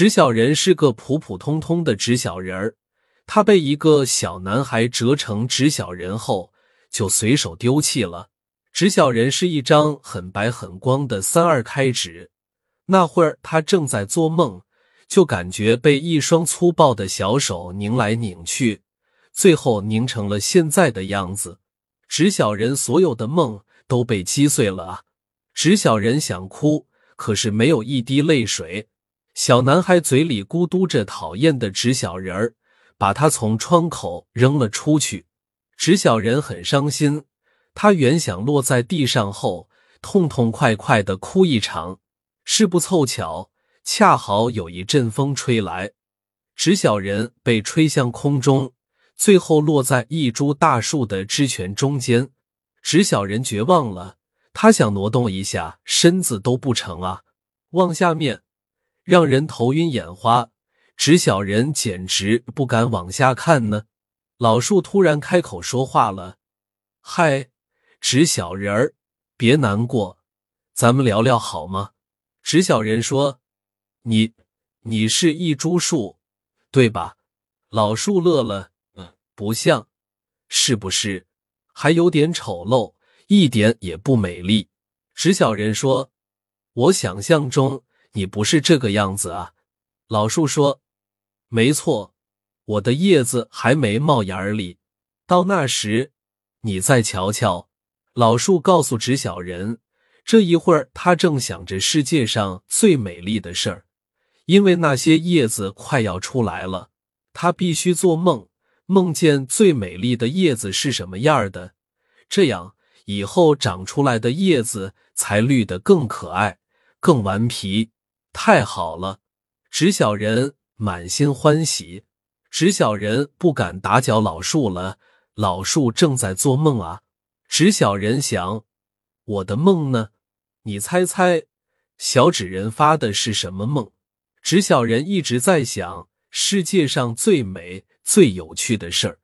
纸小人是个普普通通的纸小人儿，他被一个小男孩折成纸小人后，就随手丢弃了。纸小人是一张很白很光的三二开纸，那会儿他正在做梦，就感觉被一双粗暴的小手拧来拧去，最后拧成了现在的样子。纸小人所有的梦都被击碎了！纸小人想哭，可是没有一滴泪水。小男孩嘴里咕嘟着讨厌的纸小人儿，把他从窗口扔了出去。纸小人很伤心，他原想落在地上后痛痛快快的哭一场，是不凑巧，恰好有一阵风吹来，纸小人被吹向空中，最后落在一株大树的枝权中间。纸小人绝望了，他想挪动一下身子都不成啊，往下面。让人头晕眼花，纸小人简直不敢往下看呢。老树突然开口说话了：“嗨，纸小人儿，别难过，咱们聊聊好吗？”纸小人说：“你，你是一株树，对吧？”老树乐了：“嗯，不像，是不是？还有点丑陋，一点也不美丽。”纸小人说：“我想象中。”你不是这个样子啊，老树说：“没错，我的叶子还没冒芽儿里，到那时你再瞧瞧。”老树告诉纸小人：“这一会儿他正想着世界上最美丽的事儿，因为那些叶子快要出来了，他必须做梦，梦见最美丽的叶子是什么样的，这样以后长出来的叶子才绿得更可爱、更顽皮。”太好了，纸小人满心欢喜。纸小人不敢打搅老树了，老树正在做梦啊。纸小人想：我的梦呢？你猜猜，小纸人发的是什么梦？纸小人一直在想世界上最美、最有趣的事儿。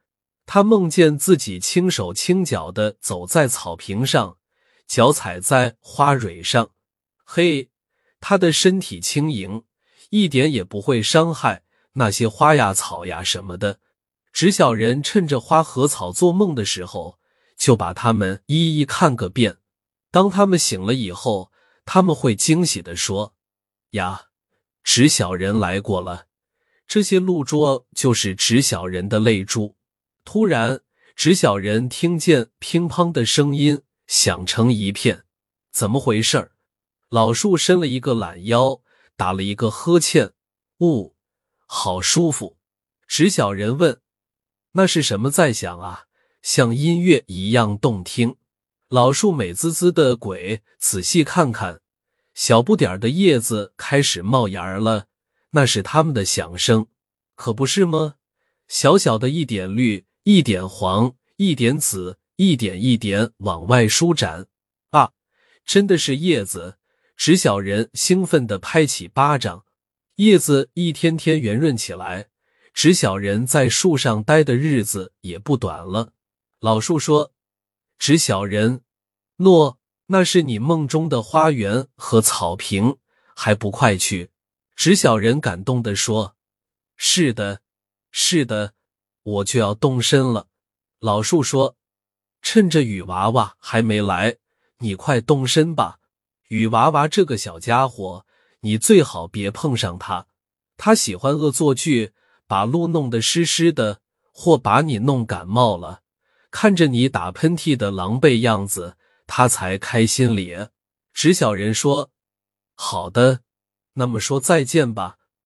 他梦见自己轻手轻脚的走在草坪上，脚踩在花蕊上。嘿。他的身体轻盈，一点也不会伤害那些花呀、草呀什么的。纸小人趁着花和草做梦的时候，就把它们一一看个遍。当他们醒了以后，他们会惊喜的说：“呀，纸小人来过了。”这些露珠就是纸小人的泪珠。突然，纸小人听见乒乓的声音响成一片，怎么回事儿？老树伸了一个懒腰，打了一个呵欠，呜，好舒服。纸小人问：“那是什么在响啊？像音乐一样动听。”老树美滋滋的鬼，仔细看看，小不点儿的叶子开始冒芽了，那是它们的响声，可不是吗？小小的一点绿，一点黄，一点紫，一点一点往外舒展啊，真的是叶子。纸小人兴奋地拍起巴掌，叶子一天天圆润起来。纸小人在树上待的日子也不短了。老树说：“纸小人，诺，那是你梦中的花园和草坪，还不快去？”纸小人感动地说：“是的，是的，我就要动身了。”老树说：“趁着雨娃娃还没来，你快动身吧。”雨娃娃这个小家伙，你最好别碰上他。他喜欢恶作剧，把路弄得湿湿的，或把你弄感冒了。看着你打喷嚏的狼狈样子，他才开心咧。纸小人说：“好的，那么说再见吧。”